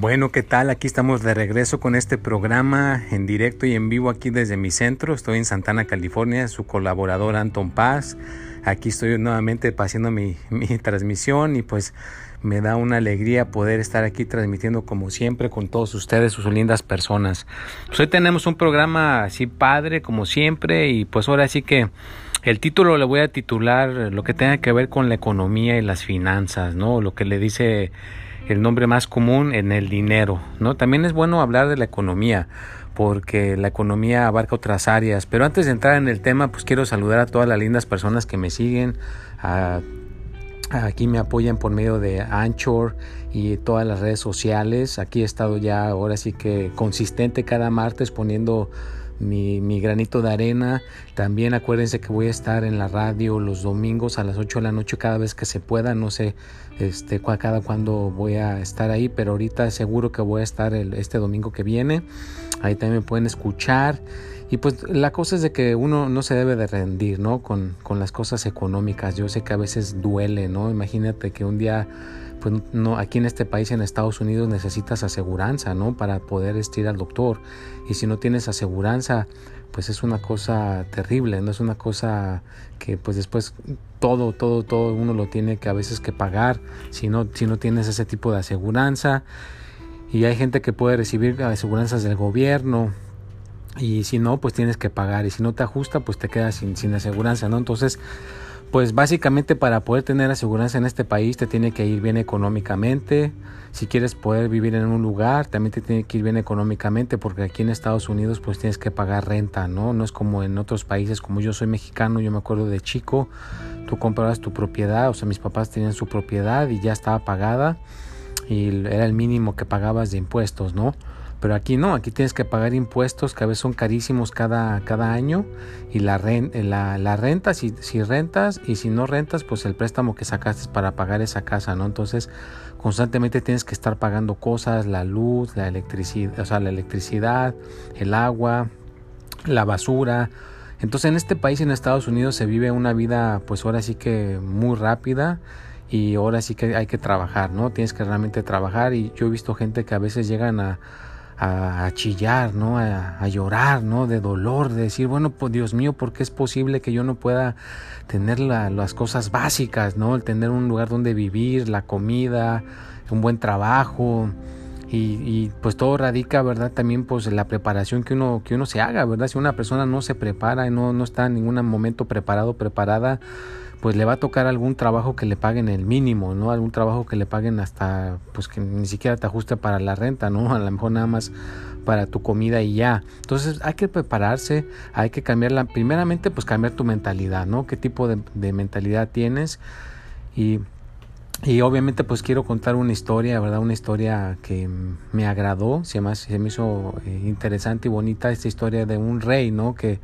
Bueno, ¿qué tal? Aquí estamos de regreso con este programa en directo y en vivo aquí desde mi centro. Estoy en Santana, California, su colaborador Anton Paz. Aquí estoy nuevamente mi, mi transmisión y pues me da una alegría poder estar aquí transmitiendo como siempre con todos ustedes, sus lindas personas. Pues hoy tenemos un programa así padre como siempre y pues ahora sí que el título le voy a titular lo que tenga que ver con la economía y las finanzas, ¿no? Lo que le dice el nombre más común en el dinero, ¿no? También es bueno hablar de la economía porque la economía abarca otras áreas, pero antes de entrar en el tema, pues quiero saludar a todas las lindas personas que me siguen, aquí me apoyan por medio de Anchor y todas las redes sociales. Aquí he estado ya ahora sí que consistente cada martes poniendo mi, mi, granito de arena. También acuérdense que voy a estar en la radio los domingos a las 8 de la noche cada vez que se pueda. No sé este, cada cuándo voy a estar ahí, pero ahorita seguro que voy a estar el, este domingo que viene. Ahí también pueden escuchar. Y pues la cosa es de que uno no se debe de rendir, ¿no? Con, con las cosas económicas. Yo sé que a veces duele, ¿no? Imagínate que un día pues no, aquí en este país, en Estados Unidos, necesitas aseguranza, ¿no? Para poder ir al doctor. Y si no tienes aseguranza, pues es una cosa terrible, no es una cosa que pues después todo, todo, todo uno lo tiene que a veces que pagar si no, si no tienes ese tipo de aseguranza. Y hay gente que puede recibir aseguranzas del gobierno, y si no, pues tienes que pagar. Y si no te ajusta, pues te quedas sin, sin aseguranza, ¿no? Entonces, pues básicamente para poder tener aseguranza en este país te tiene que ir bien económicamente. Si quieres poder vivir en un lugar, también te tiene que ir bien económicamente porque aquí en Estados Unidos pues tienes que pagar renta, ¿no? No es como en otros países, como yo soy mexicano, yo me acuerdo de chico, tú comprabas tu propiedad, o sea, mis papás tenían su propiedad y ya estaba pagada y era el mínimo que pagabas de impuestos, ¿no? Pero aquí no, aquí tienes que pagar impuestos que a veces son carísimos cada, cada año y la, la, la renta, si, si rentas y si no rentas, pues el préstamo que sacaste para pagar esa casa, ¿no? Entonces constantemente tienes que estar pagando cosas, la luz, la electricidad, o sea, la electricidad, el agua, la basura. Entonces en este país, en Estados Unidos, se vive una vida pues ahora sí que muy rápida y ahora sí que hay que trabajar, ¿no? Tienes que realmente trabajar y yo he visto gente que a veces llegan a a, chillar, ¿no? A, llorar, ¿no? De dolor, de decir, bueno, pues Dios mío, ¿por qué es posible que yo no pueda tener las cosas básicas, ¿no? El tener un lugar donde vivir, la comida, un buen trabajo. Y, pues todo radica, ¿verdad? También pues en la preparación que uno, que uno se haga, ¿verdad? Si una persona no se prepara y no, no está en ningún momento preparado, preparada, pues le va a tocar algún trabajo que le paguen el mínimo, ¿no? Algún trabajo que le paguen hasta, pues que ni siquiera te ajuste para la renta, ¿no? A lo mejor nada más para tu comida y ya. Entonces hay que prepararse, hay que cambiarla, primeramente pues cambiar tu mentalidad, ¿no? ¿Qué tipo de, mentalidad tienes? Y, y, obviamente pues quiero contar una historia, ¿verdad? Una historia que me agradó, se me, se me hizo eh, interesante y bonita esta historia de un rey, ¿no? Que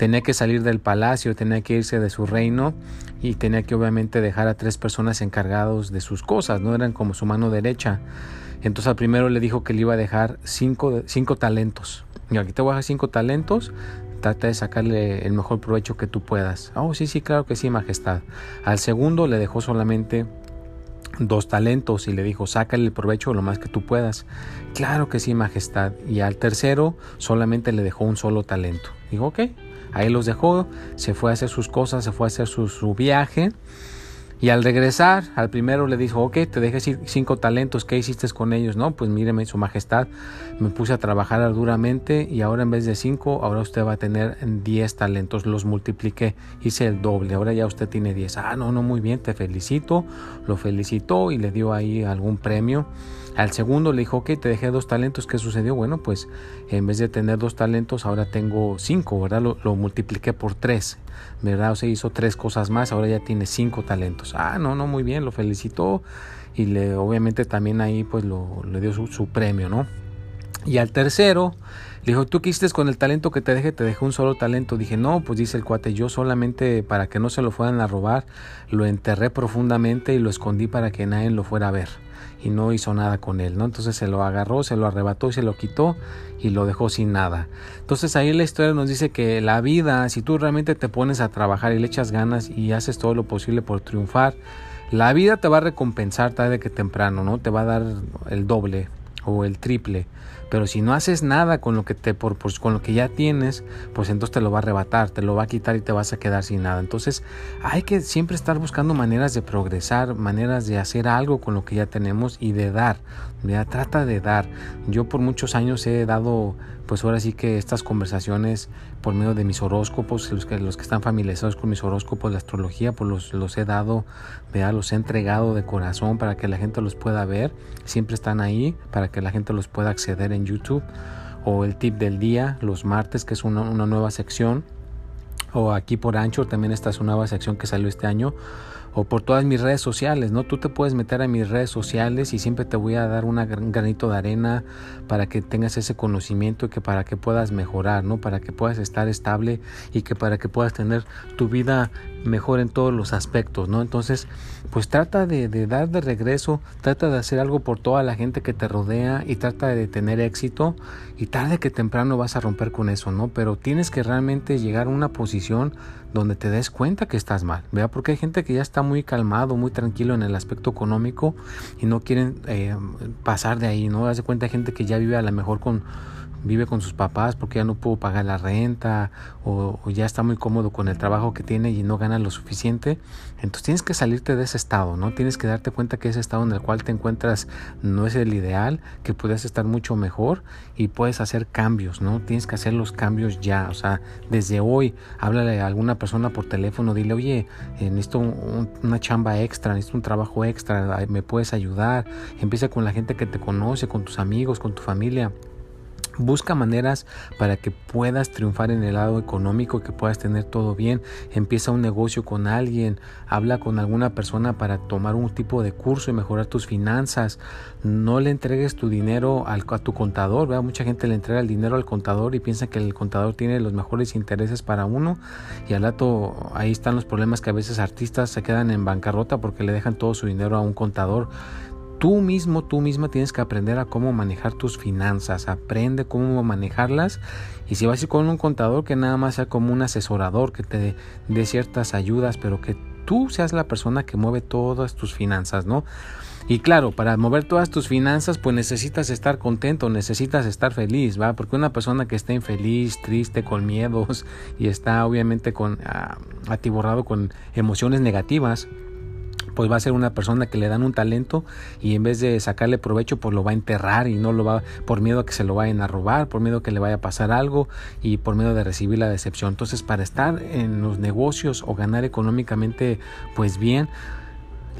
tenía que salir del palacio, tenía que irse de su reino y tenía que obviamente dejar a tres personas encargados de sus cosas, no eran como su mano derecha. Entonces al primero le dijo que le iba a dejar cinco, cinco talentos. Y aquí te voy a dejar cinco talentos, trata de sacarle el mejor provecho que tú puedas. Oh, sí, sí, claro que sí, majestad. Al segundo le dejó solamente dos talentos y le dijo, sácale el provecho lo más que tú puedas. Claro que sí, majestad. Y al tercero solamente le dejó un solo talento. Dijo, ok, Ahí los dejó, se fue a hacer sus cosas, se fue a hacer su, viaje. Y al regresar, al primero le dijo, ok, te dejé cinco talentos, ¿qué hiciste con ellos? No, pues míreme, su majestad, me puse a trabajar duramente y ahora en vez de cinco, ahora usted va a tener diez talentos, los multipliqué, hice el doble, ahora ya usted tiene diez. Ah, no, no, muy bien, te felicito, lo felicitó y le dio ahí algún premio. Al segundo le dijo, ok, te dejé dos talentos, ¿qué sucedió? Bueno, pues en vez de tener dos talentos, ahora tengo cinco, ¿verdad? Lo, multipliqué por tres, ¿verdad? O sea, hizo tres cosas más, ahora ya tiene cinco talentos. Ah, no, no, muy bien, lo felicitó y le, obviamente también ahí pues lo, le dio su, premio, ¿no? Y al tercero, le dijo, ¿tú quisiste con el talento que te dejé? Te dejé un solo talento. Dije, no, pues dice el cuate, yo solamente para que no se lo fueran a robar, lo enterré profundamente y lo escondí para que nadie lo fuera a ver. Y no hizo nada con él, ¿no? Entonces se lo agarró, se lo arrebató y se lo quitó y lo dejó sin nada. Entonces ahí la historia nos dice que la vida, si tú realmente te pones a trabajar y le echas ganas y haces todo lo posible por triunfar, la vida te va a recompensar tarde que temprano, ¿no? Te va a dar el doble o el triple. Pero si no haces nada con lo que te por, pues, con lo que ya tienes, pues entonces te lo va a arrebatar, te lo va a quitar y te vas a quedar sin nada. Entonces, hay que siempre estar buscando maneras de progresar, maneras de hacer algo con lo que ya tenemos y de dar. Ya trata de dar. Yo por muchos años he dado pues ahora sí que estas conversaciones por medio de mis horóscopos, los que, los que están familiarizados con mis horóscopos, la astrología, pues los, los he dado, vea, los he entregado de corazón para que la gente los pueda ver. Siempre están ahí para que la gente los pueda acceder en YouTube. O el tip del día, los martes, que es una, una nueva sección. O aquí por Ancho también esta es una nueva sección que salió este año o por todas mis redes sociales, ¿no? Tú te puedes meter a mis redes sociales y siempre te voy a dar un granito de arena para que tengas ese conocimiento y que para que puedas mejorar, ¿no? Para que puedas estar estable y que para que puedas tener tu vida mejor en todos los aspectos, ¿no? Entonces, pues trata de, de, dar de regreso, trata de hacer algo por toda la gente que te rodea y trata de tener éxito y tarde que temprano vas a romper con eso, ¿no? Pero tienes que realmente llegar a una posición donde te des cuenta que estás mal, ¿vea? Porque hay gente que ya está muy calmado, muy tranquilo en el aspecto económico y no quieren eh, pasar de ahí, ¿no? Haz cuenta hay gente que ya vive a lo mejor con vive con sus papás porque ya no pudo pagar la renta o, ya está muy cómodo con el trabajo que tiene y no gana lo suficiente. Entonces tienes que salirte de ese estado, ¿no? Tienes que darte cuenta que ese estado en el cual te encuentras no es el ideal, que puedes estar mucho mejor y puedes hacer cambios, ¿no? Tienes que hacer los cambios ya, o sea, desde hoy, háblale a alguna persona por teléfono, dile, oye, eh, necesito una chamba extra, necesito un trabajo extra, me puedes ayudar. Empieza con la gente que te conoce, con tus amigos, con tu familia Busca maneras para que puedas triunfar en el lado económico, que puedas tener todo bien. Empieza un negocio con alguien, habla con alguna persona para tomar un tipo de curso y mejorar tus finanzas. No le entregues tu dinero al, a tu contador. ¿verdad? Mucha gente le entrega el dinero al contador y piensa que el contador tiene los mejores intereses para uno. Y al rato ahí están los problemas que a veces artistas se quedan en bancarrota porque le dejan todo su dinero a un contador. Tú mismo, tú misma tienes que aprender a cómo manejar tus finanzas, aprende cómo manejarlas y si vas a ir con un contador que nada más sea como un asesorador que te dé ciertas ayudas, pero que tú seas la persona que mueve todas tus finanzas, ¿no? Y claro, para mover todas tus finanzas, pues necesitas estar contento, necesitas estar feliz, ¿va? Porque una persona que está infeliz, triste, con miedos y está obviamente con, ah, atiborrado con emociones negativas, pues va a ser una persona que le dan un talento y en vez de sacarle provecho pues lo va a enterrar y no lo va por miedo a que se lo vayan a robar, por miedo a que le vaya a pasar algo y por miedo de recibir la decepción. Entonces para estar en los negocios o ganar económicamente pues bien,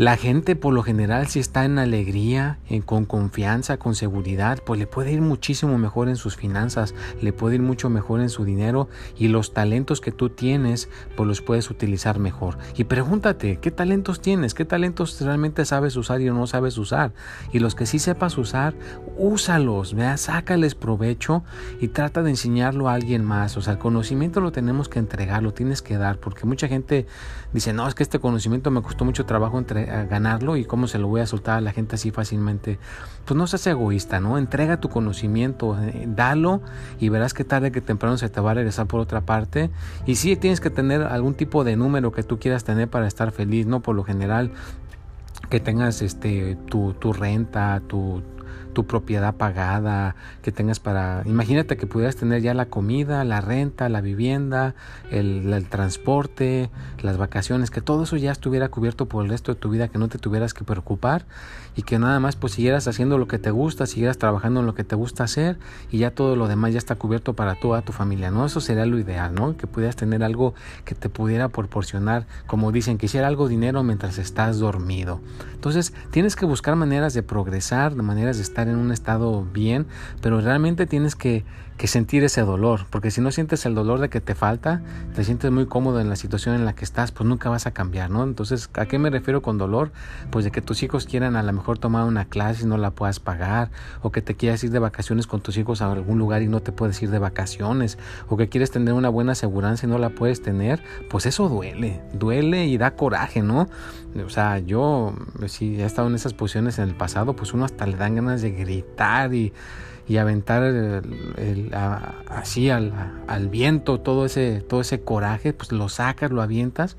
la gente por lo general si está en alegría, en, con confianza, con seguridad, pues le puede ir muchísimo mejor en sus finanzas, le puede ir mucho mejor en su dinero y los talentos que tú tienes pues los puedes utilizar mejor. Y pregúntate, ¿qué talentos tienes? ¿Qué talentos realmente sabes usar y no sabes usar? Y los que sí sepas usar, úsalos, vea, sácales provecho y trata de enseñarlo a alguien más. O sea, el conocimiento lo tenemos que entregar, lo tienes que dar, porque mucha gente dice, no, es que este conocimiento me costó mucho trabajo entre ganarlo y cómo se lo voy a soltar a la gente así fácilmente. Pues no seas egoísta, ¿no? Entrega tu conocimiento, eh, dalo y verás que tarde que temprano se te va a regresar por otra parte. Y sí tienes que tener algún tipo de número que tú quieras tener para estar feliz, ¿no? Por lo general que tengas este tu, tu renta, tu tu propiedad pagada, que tengas para, imagínate que pudieras tener ya la comida, la renta, la vivienda, el, transporte, las vacaciones, que todo eso ya estuviera cubierto por el resto de tu vida, que no te tuvieras que preocupar y que nada más pues siguieras haciendo lo que te gusta, siguieras trabajando en lo que te gusta hacer y ya todo lo demás ya está cubierto para toda tu familia, ¿no? Eso sería lo ideal, ¿no? Que pudieras tener algo que te pudiera proporcionar, como dicen, que hiciera algo dinero mientras estás dormido. Entonces, tienes que buscar maneras de progresar, de maneras de estar en un estado bien, pero realmente tienes que que sentir ese dolor, porque si no sientes el dolor de que te falta, te sientes muy cómodo en la situación en la que estás, pues nunca vas a cambiar, ¿no? Entonces, ¿a qué me refiero con dolor? Pues de que tus hijos quieran a lo mejor tomar una clase y no la puedas pagar, o que te quieras ir de vacaciones con tus hijos a algún lugar y no te puedes ir de vacaciones, o que quieres tener una buena aseguranza y no la puedes tener, pues eso duele, duele y da coraje, ¿no? O sea, yo si he estado en esas posiciones en el pasado, pues uno hasta le dan ganas de gritar y y aventar así al, al, viento todo ese, todo ese coraje, pues lo sacas, lo avientas,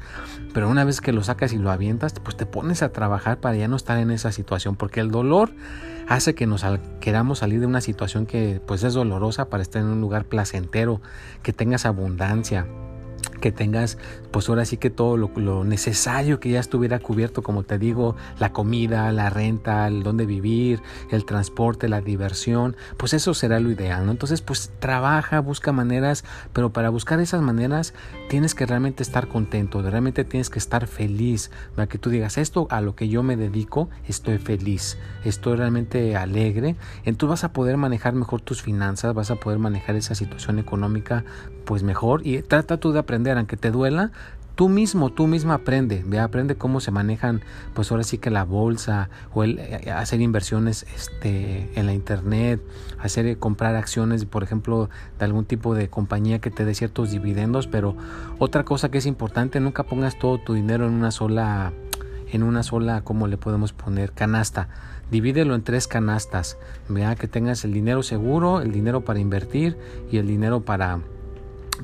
pero una vez que lo sacas y lo avientas, pues te pones a trabajar para ya no estar en esa situación, porque el dolor hace que nos queramos salir de una situación que pues es dolorosa para estar en un lugar placentero, que tengas abundancia, que tengas pues ahora sí que todo lo, necesario que ya estuviera cubierto, como te digo, la comida, la renta, el dónde vivir, el transporte, la diversión, pues eso será lo ideal, ¿no? Entonces pues trabaja, busca maneras, pero para buscar esas maneras tienes que realmente estar contento, realmente tienes que estar feliz, para que tú digas esto a lo que yo me dedico, estoy feliz, estoy realmente alegre, entonces vas a poder manejar mejor tus finanzas, vas a poder manejar esa situación económica pues mejor y trata tú de aprender, aunque te duela, tú mismo, tú misma aprende, ve, aprende cómo se manejan, pues ahora sí que la bolsa o el, eh, eh, hacer inversiones este, en la internet, hacer eh, comprar acciones, por ejemplo, de algún tipo de compañía que te dé ciertos dividendos, pero otra cosa que es importante, nunca pongas todo tu dinero en una sola, en una sola, ¿cómo le podemos poner? Canasta. Divídelo en tres canastas, vea que tengas el dinero seguro, el dinero para invertir y el dinero para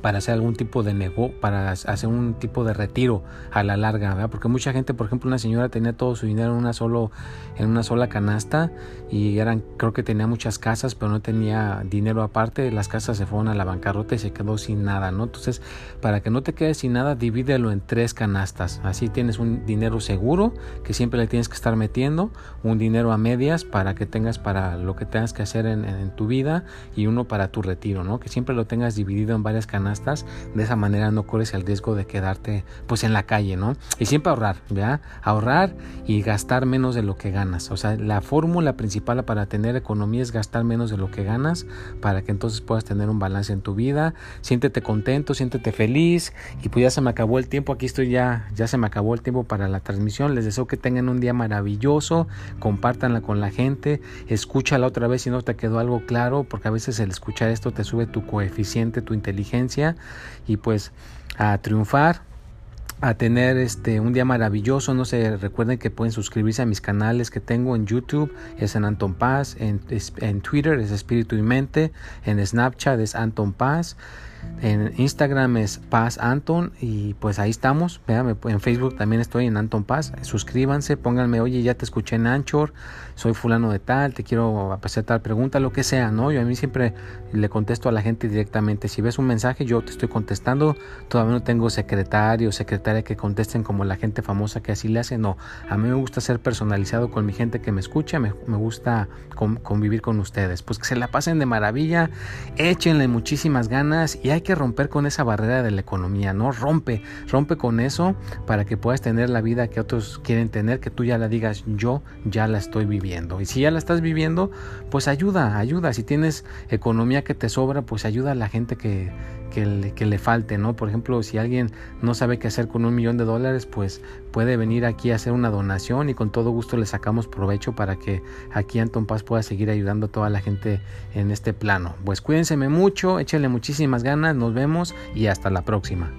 para hacer algún tipo de nego, para hacer un tipo de retiro a la larga, ¿verdad? porque mucha gente, por ejemplo, una señora tenía todo su dinero en una solo en una sola canasta y eran creo que tenía muchas casas, pero no tenía dinero aparte, las casas se fueron a la bancarrota y se quedó sin nada, ¿no? Entonces, para que no te quedes sin nada, divídelo en tres canastas. Así tienes un dinero seguro que siempre le tienes que estar metiendo, un dinero a medias para que tengas para lo que tengas que hacer en, en tu vida y uno para tu retiro, ¿no? Que siempre lo tengas dividido en varias canastas de esa manera no corres el riesgo de quedarte pues en la calle, ¿no? Y siempre ahorrar, ¿verdad? Ahorrar y gastar menos de lo que ganas. O sea, la fórmula principal para tener economía es gastar menos de lo que ganas para que entonces puedas tener un balance en tu vida. Siéntete contento, siéntete feliz y pues ya se me acabó el tiempo. Aquí estoy ya, ya se me acabó el tiempo para la transmisión. Les deseo que tengan un día maravilloso, compártanla con la gente, escúchala otra vez si no te quedó algo claro, porque a veces el escuchar esto te sube tu coeficiente, tu inteligencia y pues a triunfar a tener este un día maravilloso. No se recuerden que pueden suscribirse a mis canales que tengo en YouTube, es en Anton Paz, en, en Twitter es Espíritu y Mente, en Snapchat es Anton Paz. En Instagram es Paz Anton y pues ahí estamos. en Facebook también estoy en Anton Paz. Suscríbanse, pónganme, oye, ya te escuché en Anchor, soy fulano de tal, te quiero hacer tal pregunta, lo que sea, ¿no? Yo a mí siempre le contesto a la gente directamente. Si ves un mensaje, yo te estoy contestando. Todavía no tengo secretario secretaria que contesten como la gente famosa que así le hace. No, a mí me gusta ser personalizado con mi gente que me escucha, me, gusta convivir con ustedes. Pues que se la pasen de maravilla, échenle muchísimas ganas y hay que romper con esa barrera de la economía, ¿no? Rompe, rompe con eso para que puedas tener la vida que otros quieren tener, que tú ya la digas, yo ya la estoy viviendo. Y si ya la estás viviendo, pues ayuda, ayuda. Si tienes economía que te sobra, pues ayuda a la gente que, que le, que le falte, ¿no? Por ejemplo, si alguien no sabe qué hacer con un millón de dólares, pues puede venir aquí a hacer una donación y con todo gusto le sacamos provecho para que aquí Anton Paz pueda seguir ayudando a toda la gente en este plano. Pues cuídense mucho, échenle muchísimas nos vemos y hasta la próxima.